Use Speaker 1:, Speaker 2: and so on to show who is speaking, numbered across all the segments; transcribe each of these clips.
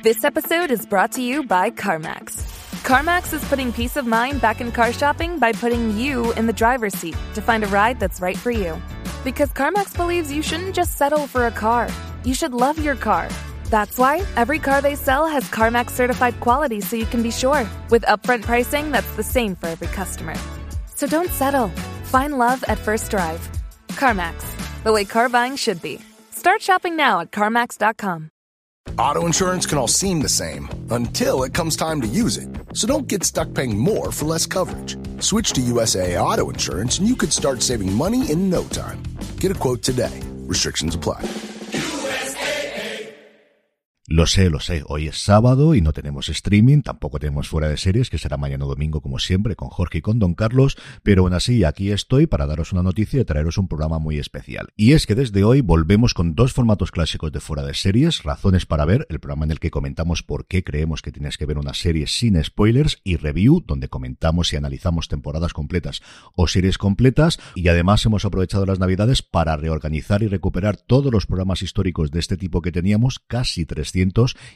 Speaker 1: This episode is brought to you by CarMax. CarMax is putting peace of mind back in car shopping by putting you in the driver's seat to find a ride that's right for you. Because CarMax believes you shouldn't just settle for a car, you should love your car. That's why every car they sell has CarMax certified quality so you can be sure, with upfront pricing that's the same for every customer. So don't settle. Find love at first drive. CarMax, the way car buying should be. Start shopping now at CarMax.com.
Speaker 2: Auto insurance can all seem the same until it comes time to use it. So don't get stuck paying more for less coverage. Switch to USAA Auto Insurance and you could start saving money in no time. Get a quote today. Restrictions apply.
Speaker 3: Lo sé, lo sé, hoy es sábado y no tenemos streaming, tampoco tenemos fuera de series, que será mañana domingo como siempre con Jorge y con Don Carlos, pero aún así aquí estoy para daros una noticia y traeros un programa muy especial. Y es que desde hoy volvemos con dos formatos clásicos de fuera de series, Razones para ver, el programa en el que comentamos por qué creemos que tienes que ver una serie sin spoilers, y Review, donde comentamos y analizamos temporadas completas o series completas, y además hemos aprovechado las navidades para reorganizar y recuperar todos los programas históricos de este tipo que teníamos, casi 300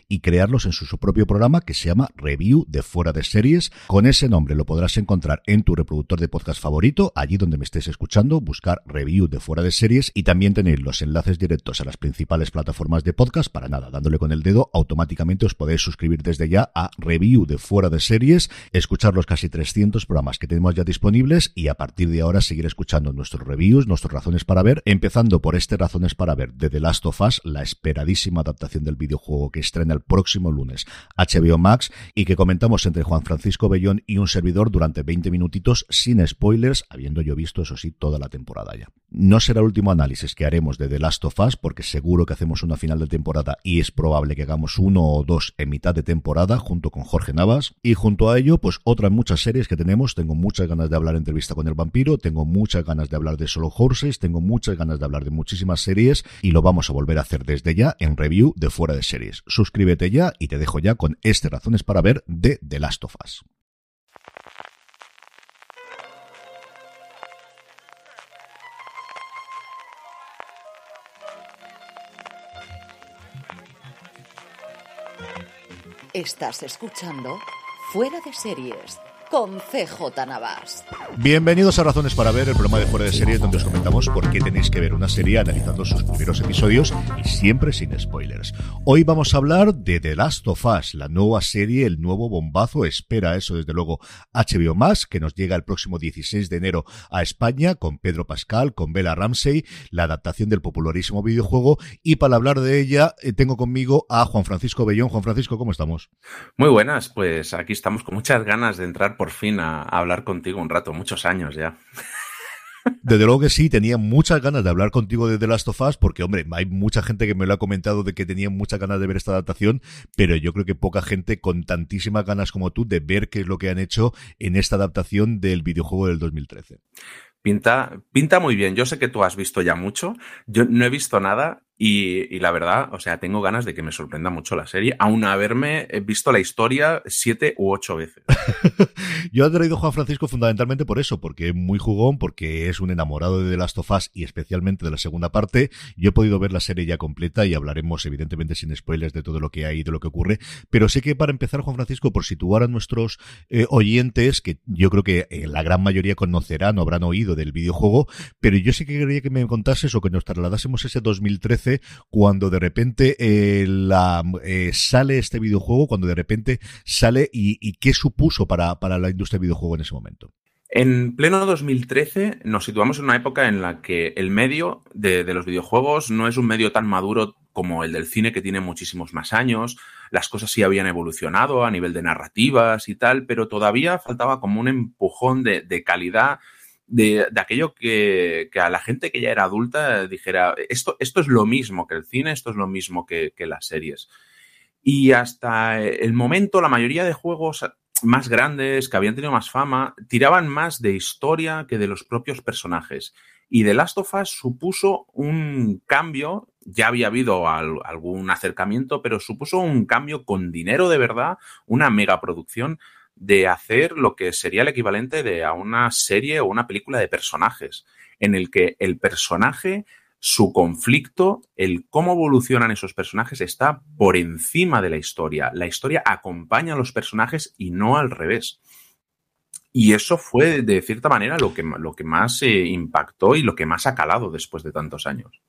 Speaker 3: y crearlos en su, propio programa que se llama Review de Fuera de Series. Con ese nombre lo podrás encontrar en tu reproductor de podcast favorito, allí donde me estés escuchando, buscar Review de Fuera de Series y también tener los enlaces directos a las principales plataformas de podcast. Para nada, dándole con el dedo, automáticamente os podéis suscribir desde ya a Review de Fuera de Series, escuchar los casi 300 programas que tenemos ya disponibles y a partir de ahora seguir escuchando nuestros reviews, nuestras razones para ver, empezando por este Razones para ver de The Last of Us, la esperadísima adaptación del videojuego que estrena el próximo lunes HBO Max y que comentamos entre Juan Francisco Bellón y un servidor durante 20 minutitos sin spoilers, habiendo yo visto eso sí toda la temporada ya. No será el último análisis que haremos de The Last of Us porque seguro que hacemos una final de temporada y es probable que hagamos uno o dos en mitad de temporada junto con Jorge Navas y junto a ello pues otras muchas series que tenemos, tengo muchas ganas de hablar entrevista con el vampiro, tengo muchas ganas de hablar de Solo Horses, tengo muchas ganas de hablar de muchísimas series y lo vamos a volver a hacer desde ya en review de fuera de series. Suscríbete ya y te dejo ya con este razones para ver de The Last of Us.
Speaker 4: Estás escuchando Fuera de Series con CJ Navas.
Speaker 3: Bienvenidos a Razones para Ver, el programa de Fuera de Series donde os comentamos por qué tenéis que ver una serie analizando sus primeros episodios y siempre sin spoilers. Hoy vamos a hablar de The Last of Us, la nueva serie, el nuevo bombazo, espera eso desde luego HBO Más, que nos llega el próximo 16 de enero a España con Pedro Pascal, con Bella Ramsey, la adaptación del popularísimo videojuego y para hablar de ella eh, tengo conmigo a Juan Francisco Bellón. Juan Francisco, ¿cómo estamos?
Speaker 5: Muy buenas, pues aquí estamos con muchas ganas de entrar por fin a, a hablar contigo un rato, muchos años ya.
Speaker 3: Desde luego que sí, tenía muchas ganas de hablar contigo de The Last of Us, porque, hombre, hay mucha gente que me lo ha comentado de que tenía muchas ganas de ver esta adaptación, pero yo creo que poca gente con tantísimas ganas como tú de ver qué es lo que han hecho en esta adaptación del videojuego del 2013.
Speaker 5: Pinta, pinta muy bien. Yo sé que tú has visto ya mucho. Yo no he visto nada y, la verdad, o sea, tengo ganas de que me sorprenda mucho la serie, aun haberme visto la historia siete u ocho veces.
Speaker 3: Yo he traído a Juan Francisco fundamentalmente por eso, porque es muy jugón, porque es un enamorado de The Last of Us y especialmente de la segunda parte. Yo he podido ver la serie ya completa y hablaremos evidentemente sin spoilers de todo lo que hay y de lo que ocurre. Pero sé que para empezar, Juan Francisco, por situar a nuestros eh, oyentes, que yo creo que eh, la gran mayoría conocerán o habrán oído del videojuego, pero yo sí que quería que me contases o que nos trasladásemos ese 2013 cuando de repente eh, eh, sale este videojuego, cuando de repente sale y, qué supuso para, para la industria del videojuego en ese momento.
Speaker 5: En pleno 2013 nos situamos en una época en la que el medio de, los videojuegos no es un medio tan maduro como el del cine que tiene muchísimos más años. Las cosas sí habían evolucionado a nivel de narrativas y tal, pero todavía faltaba como un empujón de calidad de, aquello que, que, a la gente que ya era adulta dijera, esto, esto es lo mismo que el cine, esto es lo mismo que, que las series. Y hasta el momento, la mayoría de juegos más grandes, que habían tenido más fama, tiraban más de historia que de los propios personajes. Y The Last of Us supuso un cambio, ya había habido algún acercamiento, pero supuso un cambio con dinero de verdad, una megaproducción de hacer lo que sería el equivalente de a una serie o una película de personajes, en el que el personaje, su conflicto, el cómo evolucionan esos personajes está por encima de la historia. La historia acompaña a los personajes y no al revés. Y eso fue, de cierta manera, lo que, lo que más eh, impactó y lo que más ha calado después de tantos años.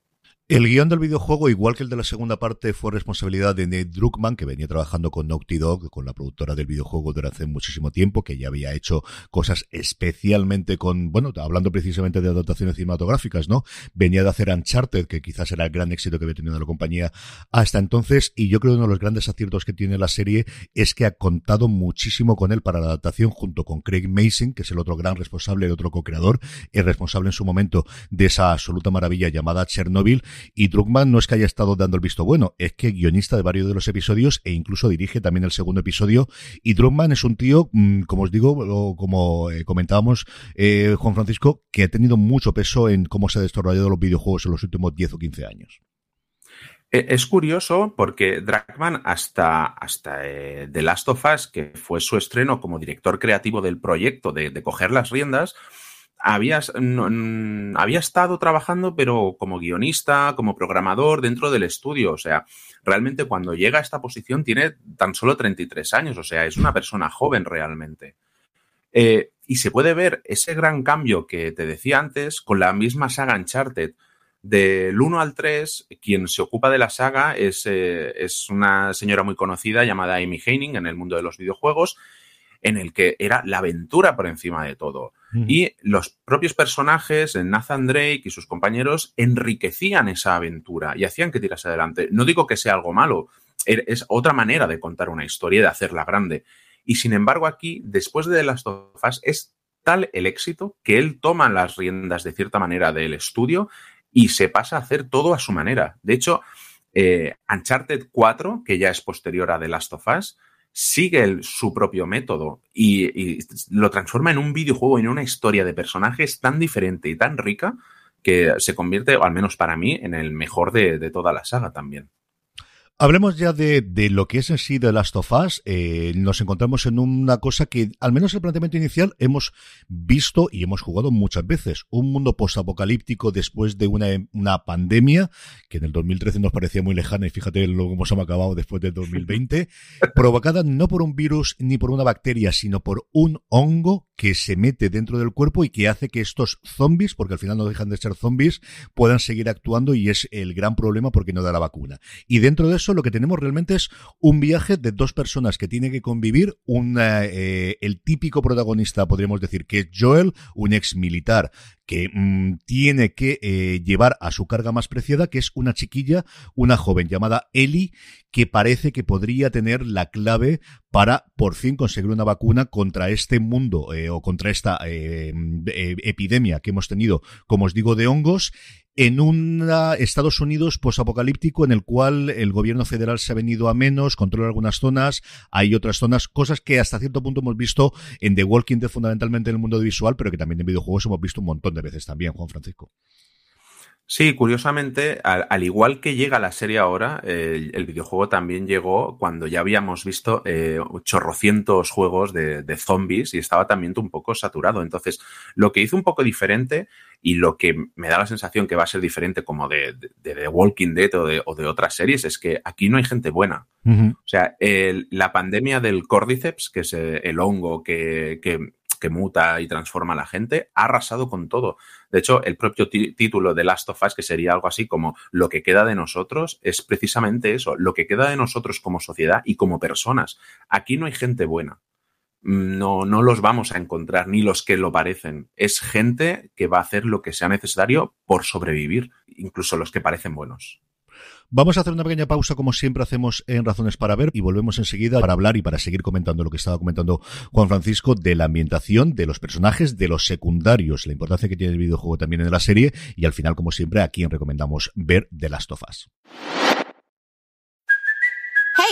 Speaker 3: El guion del videojuego, igual que el de la segunda parte, fue responsabilidad de Nate Druckmann, que venía trabajando con Naughty Dog, con la productora del videojuego desde hace muchísimo tiempo, que ya había hecho cosas especialmente con, bueno, hablando precisamente de adaptaciones cinematográficas, ¿no? Venía de hacer Uncharted, que quizás era el gran éxito que había tenido la compañía hasta entonces, y yo creo que uno de los grandes aciertos que tiene la serie es que ha contado muchísimo con él para la adaptación, junto con Craig Mason, que es el otro gran responsable, el otro co-creador, el responsable en su momento de esa absoluta maravilla llamada Chernobyl, y Druckmann no es que haya estado dando el visto bueno, es que guionista de varios de los episodios e incluso dirige también el segundo episodio. Y Druckmann es un tío, mm, como os digo, como eh, comentábamos, eh, Juan Francisco, que ha tenido mucho peso en cómo se han desarrollado los videojuegos en los últimos 10 o 15 años.
Speaker 5: E, es curioso porque Druckmann hasta, hasta eh, The Last of Us, que fue su estreno como director creativo del proyecto de coger las riendas, había, había estado trabajando, pero como guionista, como programador dentro del estudio. O sea, realmente cuando llega a esta posición tiene tan solo 33 años. O sea, es una persona joven realmente. Eh, y se puede ver ese gran cambio que te decía antes con la misma saga Uncharted. Del 1 al 3, quien se ocupa de la saga es, eh, es una señora muy conocida llamada Amy Heining en el mundo de los videojuegos en el que era la aventura por encima de todo. Mm. Y los propios personajes, Nathan Drake y sus compañeros, enriquecían esa aventura y hacían que tirase adelante. No digo que sea algo malo, er, es otra manera de contar una historia y de hacerla grande. Y sin embargo, aquí, después de las Last es tal el éxito que él toma las riendas de cierta manera del estudio y se pasa a hacer todo a su manera. De hecho, eh, Uncharted 4, que ya es posterior a The Last of Us, sigue su propio método y, lo transforma en un videojuego, en una historia de personajes tan diferente y tan rica que se convierte, o al menos para mí, en el mejor de toda la saga también.
Speaker 3: Hablemos ya de, de, lo que es en sí The Last of Us. Eh, nos encontramos en una cosa que, al menos el planteamiento inicial, hemos visto y hemos jugado muchas veces. Un mundo postapocalíptico después de una, una pandemia, que en el 2013 nos parecía muy lejana y fíjate lo que hemos acabado después del 2020, provocada no por un virus ni por una bacteria, sino por un hongo que se mete dentro del cuerpo y que hace que estos zombies, porque al final no dejan de ser zombies, puedan seguir actuando y es el gran problema porque no da la vacuna. Y dentro de eso lo que tenemos realmente es un viaje de dos personas que tienen que convivir, eh, el típico protagonista, podríamos decir, que es Joel, un ex militar que mm, tiene que eh, llevar a su carga más preciada, que es una chiquilla, una joven llamada Ellie, que parece que podría tener la clave para por fin conseguir una vacuna contra este mundo eh, o contra esta epidemia que hemos tenido, como os digo, de hongos en un Estados Unidos posapocalíptico en el cual el gobierno federal se ha venido a menos, controla algunas zonas, hay otras zonas, cosas que hasta cierto punto hemos visto en The Walking Dead fundamentalmente en el mundo visual, pero que también en videojuegos hemos visto un montón de veces también, Juan Francisco.
Speaker 5: Sí, curiosamente, al, igual que llega la serie ahora, el, videojuego también llegó cuando ya habíamos visto eh, chorrocientos juegos de, zombies y estaba también un poco saturado. Entonces, lo que hizo un poco diferente y lo que me da la sensación que va a ser diferente como de, The Walking Dead o de, otras series es que aquí no hay gente buena. O sea, la pandemia del Cordyceps, que es eh, el hongo que, que que muta y transforma a la gente, ha arrasado con todo. De hecho, el propio título de Last of Us, que sería algo así como lo que queda de nosotros, es precisamente eso, lo que queda de nosotros como sociedad y como personas. Aquí no hay gente buena. No, no los vamos a encontrar, ni los que lo parecen. Es gente que va a hacer lo que sea necesario por sobrevivir, incluso los que parecen buenos.
Speaker 3: Vamos a hacer una pequeña pausa, como siempre hacemos en Razones para Ver, y volvemos enseguida para hablar y para seguir comentando lo que estaba comentando Juan Francisco de la ambientación, de los personajes, de los secundarios, la importancia que tiene el videojuego también en la serie, y al final, como siempre, a quien recomendamos ver The Last of Us.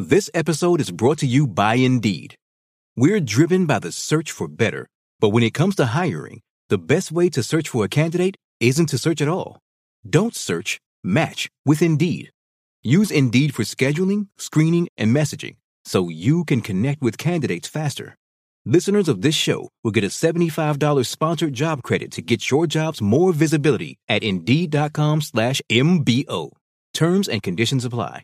Speaker 6: This episode is brought to you by Indeed. We're driven by the search for better, but when it comes to hiring, the best way to search for a candidate isn't to search at all. Don't search, match with Indeed. Use Indeed for scheduling, screening, and messaging so you can connect with candidates faster. Listeners of this show will get a $75 sponsored job credit to get your jobs more visibility at Indeed.com slash MBO. Terms and conditions apply.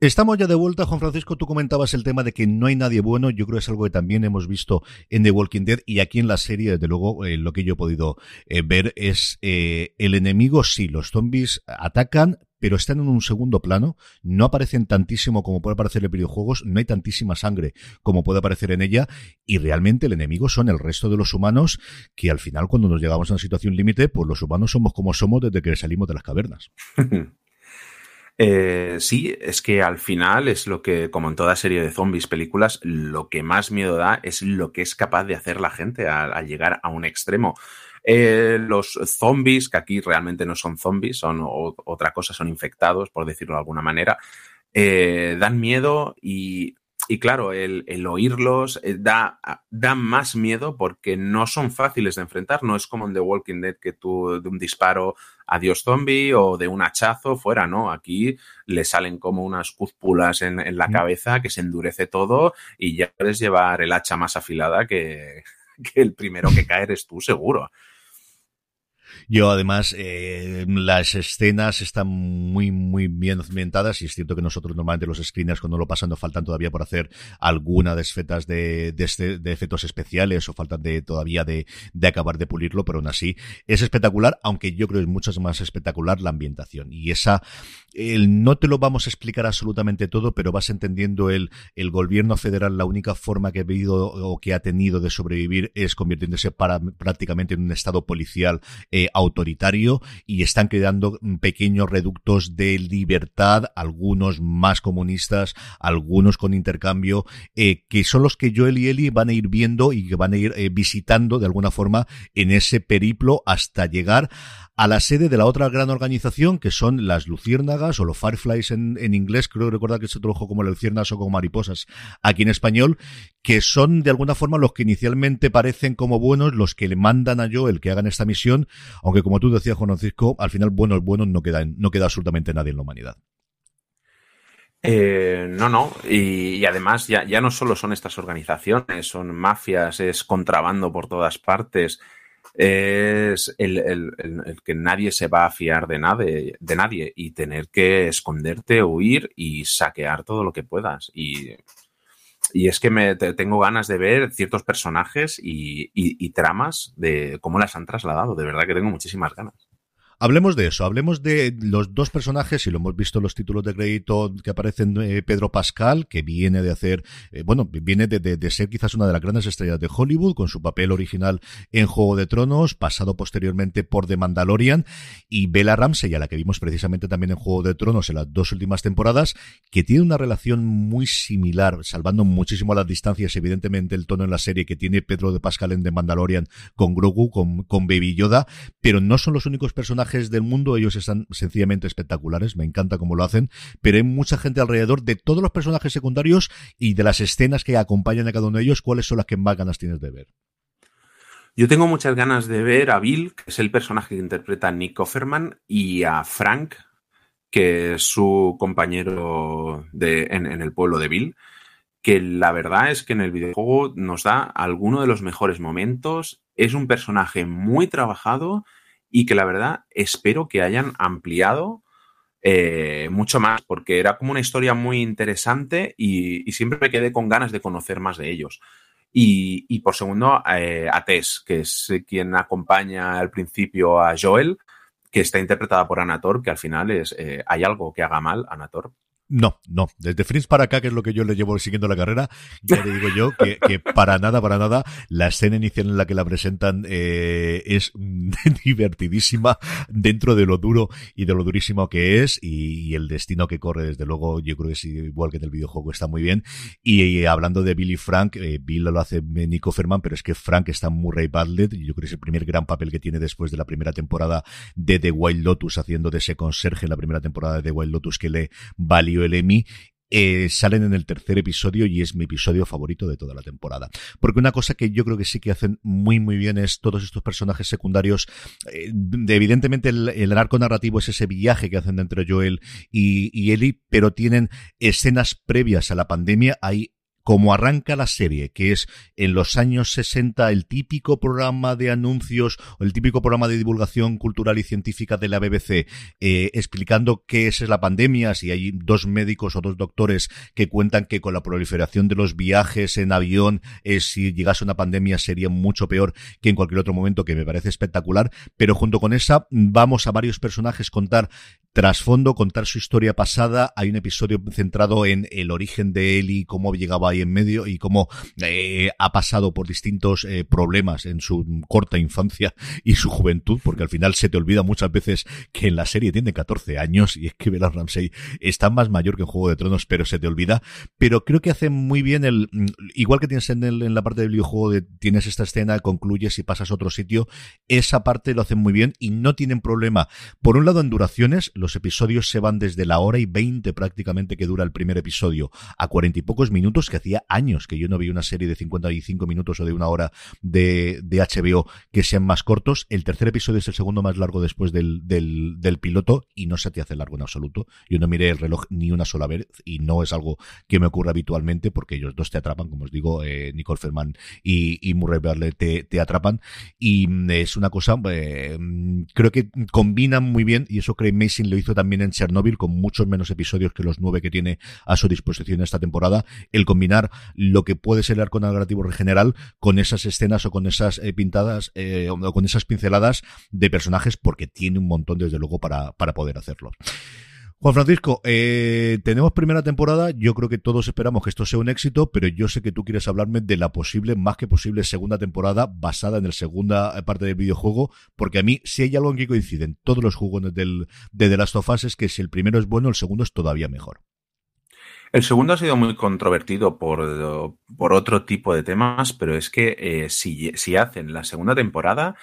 Speaker 3: Estamos ya de vuelta, Juan Francisco. Tú comentabas el tema de que no hay nadie bueno. Yo creo que es algo que también hemos visto en The Walking Dead y aquí en la serie, desde luego, eh, lo que yo he podido eh, ver es eh, el enemigo. Sí, los zombies atacan, pero están en un segundo plano, no aparecen tantísimo como puede aparecer en videojuegos, no hay tantísima sangre como puede aparecer en ella, y realmente el enemigo son el resto de los humanos, que al final cuando nos llegamos a una situación límite, pues los humanos somos como somos desde que salimos de las cavernas.
Speaker 5: Eh, sí, es que al final es lo que, como en toda serie de zombies, películas, lo que más miedo da es lo que es capaz de hacer la gente al, llegar a un extremo. Eh, los zombies, que aquí realmente no son zombies, son otra cosa, son infectados, por decirlo de alguna manera, eh, dan miedo y y claro, el, oírlos eh, da, da, más miedo porque no son fáciles de enfrentar. No es como en The Walking Dead que tú de un disparo adiós zombie o de un hachazo fuera, ¿no? Aquí le salen como unas cúspulas en, en la cabeza que se endurece todo y ya puedes llevar el hacha más afilada que, que el primero que cae eres tú, seguro.
Speaker 3: Yo además, eh, las escenas están muy, muy bien ambientadas y es cierto que nosotros normalmente los screeners cuando lo pasan nos faltan todavía por hacer alguna de de, de, este, de efectos especiales o faltan de todavía de, de acabar de pulirlo, pero aún así es espectacular, aunque yo creo que es mucho más espectacular la ambientación. Y esa, el, no te lo vamos a explicar absolutamente todo, pero vas entendiendo el, el gobierno federal, la única forma que ha vivido o que ha tenido de sobrevivir es convirtiéndose para, prácticamente en un estado policial eh, autoritario y están creando pequeños reductos de libertad, algunos más comunistas, algunos con intercambio, eh, que son los que Joel y Eli van a ir viendo y que van a ir eh, visitando de alguna forma en ese periplo hasta llegar a la sede de la otra gran organización que son las luciérnagas o los fireflies en, en inglés, creo recordar que se tradujo como luciérnagas o como mariposas aquí en español, que son de alguna forma los que inicialmente parecen como buenos, los que le mandan a Joel que hagan esta misión, aunque como tú decías Juan Francisco, al final buenos buenos no queda, no queda absolutamente nadie en la humanidad.
Speaker 5: Eh, no, no, y, y además ya, ya no solo son estas organizaciones, son mafias, es contrabando por todas partes, es el, que nadie se va a fiar de, nadie, de nadie y tener que esconderte, huir y saquear todo lo que puedas. Y, es que me tengo ganas de ver ciertos personajes y, y tramas de cómo las han trasladado. De verdad que tengo muchísimas ganas.
Speaker 3: Hablemos de eso, hablemos de los dos personajes, y lo hemos visto en los títulos de crédito que aparecen eh, Pedro Pascal, que viene de hacer, eh, bueno, viene de, ser quizás una de las grandes estrellas de Hollywood, con su papel original en Juego de Tronos, pasado posteriormente por The Mandalorian, y Bella Ramsey, a la que vimos precisamente también en Juego de Tronos en las dos últimas temporadas, que tiene una relación muy similar, salvando muchísimo las distancias, evidentemente el tono en la serie que tiene Pedro de Pascal en The Mandalorian con Grogu, con, con Baby Yoda, pero no son los únicos personajes del mundo, ellos están sencillamente espectaculares, me encanta cómo lo hacen, pero hay mucha gente alrededor de todos los personajes secundarios y de las escenas que acompañan a cada uno de ellos, ¿cuáles son las que más ganas tienes de ver?
Speaker 5: Yo tengo muchas ganas de ver a Bill, que es el personaje que interpreta Nick Offerman, y a Frank, que es su compañero de, en, el pueblo de Bill, que la verdad es que en el videojuego nos da alguno de los mejores momentos. Es un personaje muy trabajado y que la verdad espero que hayan ampliado eh, mucho más, porque era como una historia muy interesante y, siempre me quedé con ganas de conocer más de ellos. Y, por segundo, eh, a Tess, que es quien acompaña al principio a Joel, que está interpretada por Anator, que al final es, eh, hay algo que haga mal, Anator,
Speaker 3: No, no. Desde Fringe para acá, que es lo que yo le llevo siguiendo la carrera, ya le digo yo que, para nada, para nada, la escena inicial en la que la presentan eh, es divertidísima dentro de lo duro y de lo durísimo que es y, el destino que corre, desde luego, yo creo que es igual que en el videojuego está muy bien. Y, hablando de Billy Frank, eh, Bill lo hace Nico Ferman, pero es que Frank está Murray Bartlett, y yo creo que es el primer gran papel que tiene después de la primera temporada de The Wild Lotus, haciendo de ese conserje en la primera temporada de The Wild Lotus que le valió el Emmy eh, salen en el tercer episodio y es mi episodio favorito de toda la temporada. Porque una cosa que yo creo que sí que hacen muy muy bien es todos estos personajes secundarios. Eh, evidentemente el, el, arco narrativo es ese viaje que hacen entre Joel y, y pero tienen escenas previas a la pandemia. Hay como arranca la serie, que es en los años 60 el típico programa de anuncios o el típico programa de divulgación cultural y científica de la BBC, eh, explicando qué es la pandemia, si hay dos médicos o dos doctores que cuentan que con la proliferación de los viajes en avión, eh, si llegase una pandemia sería mucho peor que en cualquier otro momento, que me parece espectacular, pero junto con esa vamos a varios personajes contar trasfondo, contar su historia pasada. Hay un episodio centrado en el origen de él y cómo llegaba ahí en medio y cómo eh, ha pasado por distintos eh, problemas en su corta infancia y su juventud, porque al final se te olvida muchas veces que en la serie tiene 14 años y es que Bella Ramsey está más mayor que en Juego de Tronos, pero se te olvida. Pero creo que hace muy bien el, igual que tienes en, el, en la parte del videojuego de tienes esta escena, concluyes y pasas a otro sitio, esa parte lo hacen muy bien y no tienen problema. Por un lado en duraciones, los episodios se van desde la hora y veinte prácticamente que dura el primer episodio a cuarenta y pocos minutos, que hacía años que yo no vi una serie de 55 minutos o de una hora de, de HBO que sean más cortos. El tercer episodio es el segundo más largo después del, del, del piloto y no se te hace largo en absoluto. Yo no miré el reloj ni una sola vez y no es algo que me ocurra habitualmente porque ellos dos te atrapan, como os digo, eh, Nicole Ferman y, y Murray Barley te, te, atrapan y mm, es una cosa, eh, mm, creo que combinan muy bien y eso Craig Mason lo hizo también en Chernobyl con muchos menos episodios que los nueve que tiene a su disposición esta temporada, el combinar lo que puede ser el arco narrativo general con esas escenas o con esas eh, pintadas eh, o con esas pinceladas de personajes porque tiene un montón desde luego para, para poder hacerlo. Juan Francisco, eh, tenemos primera temporada, yo creo que todos esperamos que esto sea un éxito, pero yo sé que tú quieres hablarme de la posible, más que posible, segunda temporada basada en la segunda parte del videojuego, porque a mí, si hay algo en que coinciden todos los juegos del, de The Last of Us, es que si el primero es bueno, el segundo es todavía mejor.
Speaker 5: El segundo ha sido muy controvertido por, por otro tipo de temas, pero es que eh, si, si, hacen la segunda temporada,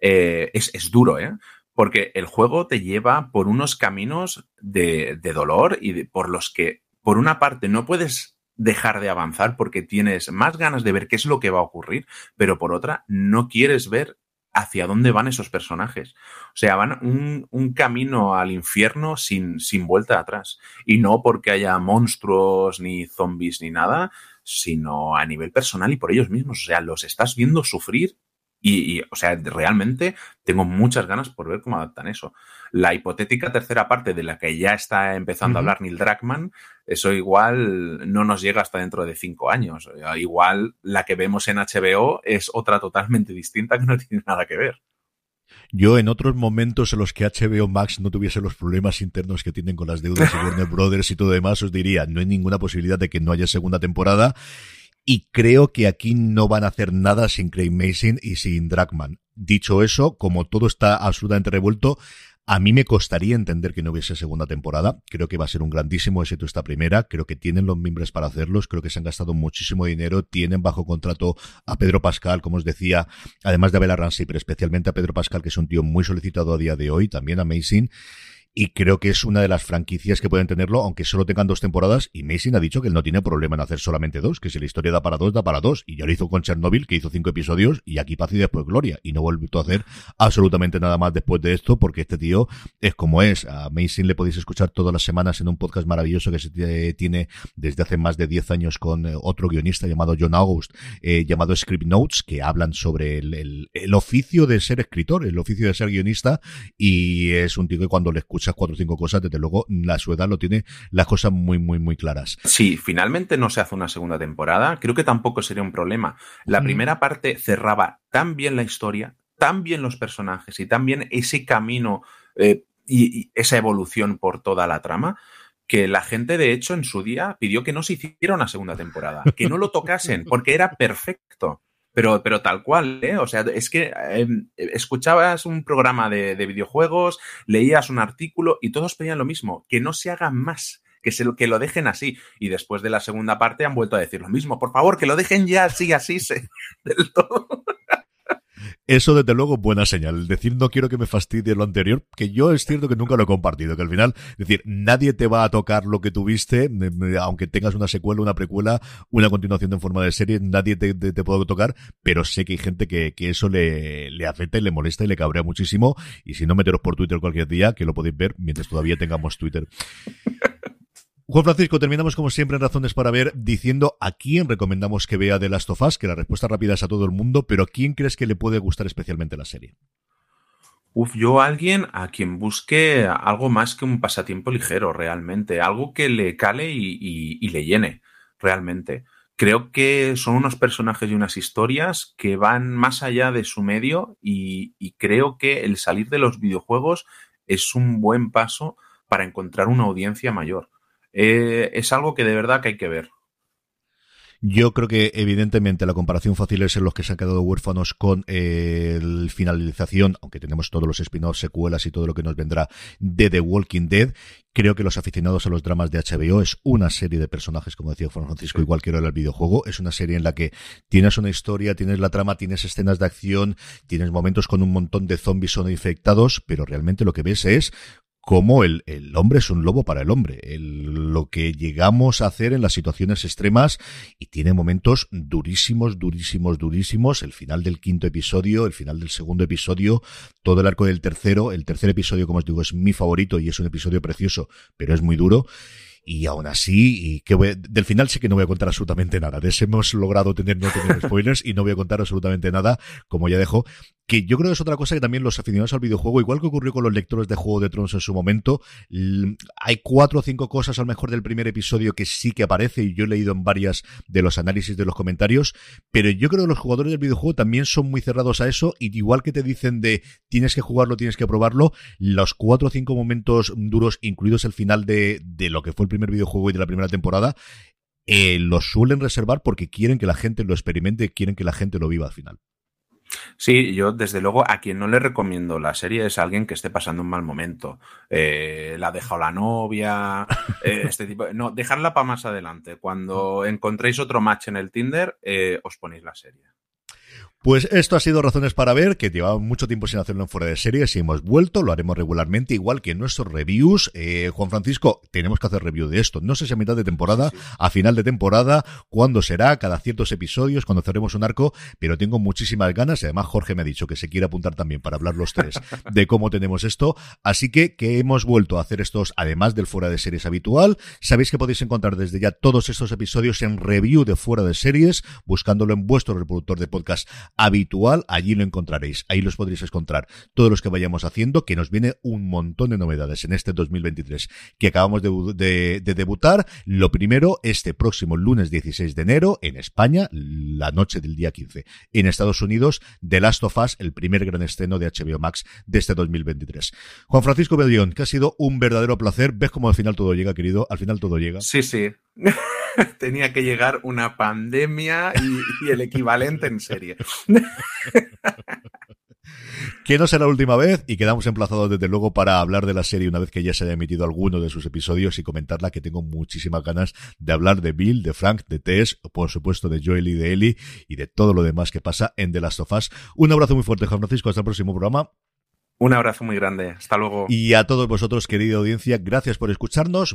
Speaker 5: eh, es, es, duro, ¿eh? Porque el juego te lleva por unos caminos de, dolor y por los que, por una parte, no puedes dejar de avanzar porque tienes más ganas de ver qué es lo que va a ocurrir, pero por otra, no quieres ver hacia dónde van esos personajes. O sea, van un, un, camino al infierno sin, sin vuelta atrás. Y no porque haya monstruos, ni zombies, ni nada, sino a nivel personal y por ellos mismos. O sea, los estás viendo sufrir y, y, o sea, realmente tengo muchas ganas por ver cómo adaptan eso. La hipotética tercera parte de la que ya está empezando uh -huh. a hablar Neil Druckmann, eso igual no nos llega hasta dentro de cinco años. Igual la que vemos en HBO es otra totalmente distinta que no tiene nada que ver.
Speaker 3: Yo en otros momentos en los que HBO Max no tuviese los problemas internos que tienen con las deudas y Warner Brothers y todo demás, os diría, no hay ninguna posibilidad de que no haya segunda temporada. Y creo que aquí no van a hacer nada sin Craig Mason y sin Dragman. Dicho eso, como todo está absolutamente revuelto, a mí me costaría entender que no hubiese segunda temporada. Creo que va a ser un grandísimo éxito esta primera. Creo que tienen los miembros para hacerlos. Creo que se han gastado muchísimo dinero. Tienen bajo contrato a Pedro Pascal, como os decía, además de a Bella Ramsey, pero especialmente a Pedro Pascal, que es un tío muy solicitado a día de hoy. También a Mason y creo que es una de las franquicias que pueden tenerlo, aunque solo tengan dos temporadas, y Mason ha dicho que él no tiene problema en hacer solamente dos, que si la historia da para dos, da para dos, y ya lo hizo con Chernobyl, que hizo cinco episodios, y aquí paz y después gloria, y no volvió a hacer absolutamente nada más después de esto, porque este tío es como es, a Mason le podéis escuchar todas las semanas en un podcast maravilloso que se tiene desde hace más de 10 años con otro guionista llamado John August, eh, llamado Script Notes, que hablan sobre el, el oficio de ser escritor, el oficio de ser guionista, y es un tío que cuando le escucha escuchas cuatro o cinco cosas, desde luego la su edad lo tiene las cosas muy, muy, muy claras.
Speaker 5: Sí, finalmente no se hace una segunda temporada, creo que tampoco sería un problema. La mm. primera parte cerraba tan bien la historia, tan bien los personajes y tan bien ese camino eh, y, y esa evolución por toda la trama que la gente, de hecho, en su día pidió que no se hiciera una segunda temporada, que no lo tocasen, porque era perfecto. Pero, pero tal cual, ¿eh? O sea, es que em, escuchabas un programa de, de, videojuegos, leías un artículo y todos pedían lo mismo, que no se haga más, que, se, que lo dejen así. Y después de la segunda parte han vuelto a decir lo mismo, por favor, que lo dejen ya así, así, se, del todo.
Speaker 3: Eso, desde luego, buena señal. Decir no quiero que me fastidie lo anterior, que yo es cierto que nunca lo he compartido, que al final, es decir, nadie te va a tocar lo que tuviste, aunque tengas una secuela, una precuela, una continuación en forma de serie, nadie te, te, te puede tocar, pero sé que hay gente que, que eso le, le afecta y le molesta y le cabrea muchísimo. Y si no, meteros por Twitter cualquier día, que lo podéis ver mientras todavía tengamos Twitter. Juan Francisco, terminamos como siempre en Razones para Ver diciendo a quién recomendamos que vea The Last of Us, que la respuesta rápida es a todo el mundo, pero ¿a quién crees que le puede gustar especialmente la serie?
Speaker 5: Uf, yo a alguien a quien busque algo más que un pasatiempo ligero, realmente, algo que le cale y, le llene, realmente. Creo que son unos personajes y unas historias que van más allá de su medio y creo que el salir de los videojuegos es un buen paso para encontrar una audiencia mayor eh, es algo que de verdad que hay que ver.
Speaker 3: Yo creo que evidentemente la comparación fácil es en los que se han quedado huérfanos con eh, el finalización, aunque tenemos todos los spin-offs, secuelas y todo lo que nos vendrá de The Walking Dead. Creo que los aficionados a los dramas de HBO es una serie de personajes, como decía Juan Francisco, igual que era el videojuego. Es una serie en la que tienes una historia, tienes la trama, tienes escenas de acción, tienes momentos con un montón de zombies no infectados, pero realmente lo que ves es cómo el, el, hombre es un lobo para el hombre, lo que llegamos a hacer en las situaciones extremas y tiene momentos durísimos, durísimos, durísimos, el final del quinto episodio, el final del segundo episodio, todo el arco del tercero, el tercer episodio, como os digo, es mi favorito y es un episodio precioso, pero es muy duro y aún así, y que voy, del final sí que no voy a contar absolutamente nada. De ese hemos logrado tener no tener spoilers y no voy a contar absolutamente nada, como ya dejo, que yo creo que es otra cosa que también los aficionados al videojuego, igual que ocurrió con los lectores de Juego de Tronos en su momento, hay cuatro o cinco cosas a lo mejor del primer episodio que sí que aparece y yo he leído en varias de los análisis de los comentarios, pero yo creo que los jugadores del videojuego también son muy cerrados a eso y igual que te dicen de tienes que jugarlo, tienes que probarlo, los cuatro o cinco momentos duros, incluidos el final de, de lo que fue el primer videojuego y de la primera temporada, eh, los suelen reservar porque quieren que la gente lo experimente, quieren que la gente lo viva al final.
Speaker 5: Sí, yo desde luego a quien no le recomiendo la serie es a alguien que esté pasando un mal momento. Eh, la ha dejado la novia, eh, este tipo. No, dejarla para más adelante. Cuando encontréis otro match en el Tinder, eh, os ponéis la serie.
Speaker 3: Pues esto ha sido Razones para Ver, que llevaba mucho tiempo sin hacerlo en fuera de series y hemos vuelto, lo haremos regularmente, igual que en nuestros reviews. Eh, Juan Francisco, tenemos que hacer review de esto. No sé si a mitad de temporada, sí. a final de temporada, cuándo será, cada ciertos episodios, cuando cerremos un arco, pero tengo muchísimas ganas y además Jorge me ha dicho que se quiere apuntar también para hablar los tres de cómo tenemos esto. Así que, que hemos vuelto a hacer estos, además del fuera de series habitual. Sabéis que podéis encontrar desde ya todos estos episodios en review de fuera de series, buscándolo en vuestro reproductor de podcast habitual, allí lo encontraréis. Ahí los podréis encontrar todos los que vayamos haciendo, que nos viene un montón de novedades en este 2023 que acabamos de, de, de, debutar. Lo primero, este próximo lunes 16 de enero en España, la noche del día 15. En Estados Unidos, The Last of Us, el primer gran estreno de HBO Max de este 2023. Juan Francisco Bellión, que ha sido un verdadero placer. ¿Ves cómo al final todo llega, querido? Al final todo llega.
Speaker 5: Sí, sí. tenía que llegar una pandemia y el equivalente en serie.
Speaker 3: que no será la última vez y quedamos emplazados desde luego para hablar de la serie una vez que ya se haya emitido alguno de sus episodios y comentarla que tengo muchísimas ganas de hablar de Bill, de Frank, de Tess, por supuesto de Joel y de Ellie y de todo lo demás que pasa en The Last of Us. Un abrazo muy fuerte Juan Francisco, hasta el próximo programa.
Speaker 5: Un abrazo muy grande. Hasta luego.
Speaker 3: Y a todos vosotros, querida audiencia, gracias por escucharnos.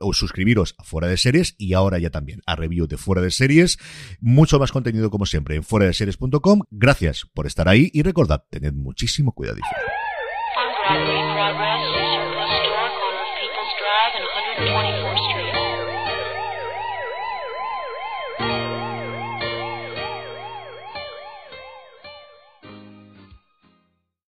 Speaker 3: O suscribiros a Fuera de Series y ahora ya también a review de Fuera de Series. Mucho más contenido como siempre en fuera de series.com. Gracias por estar ahí y recordad, tened muchísimo cuidado.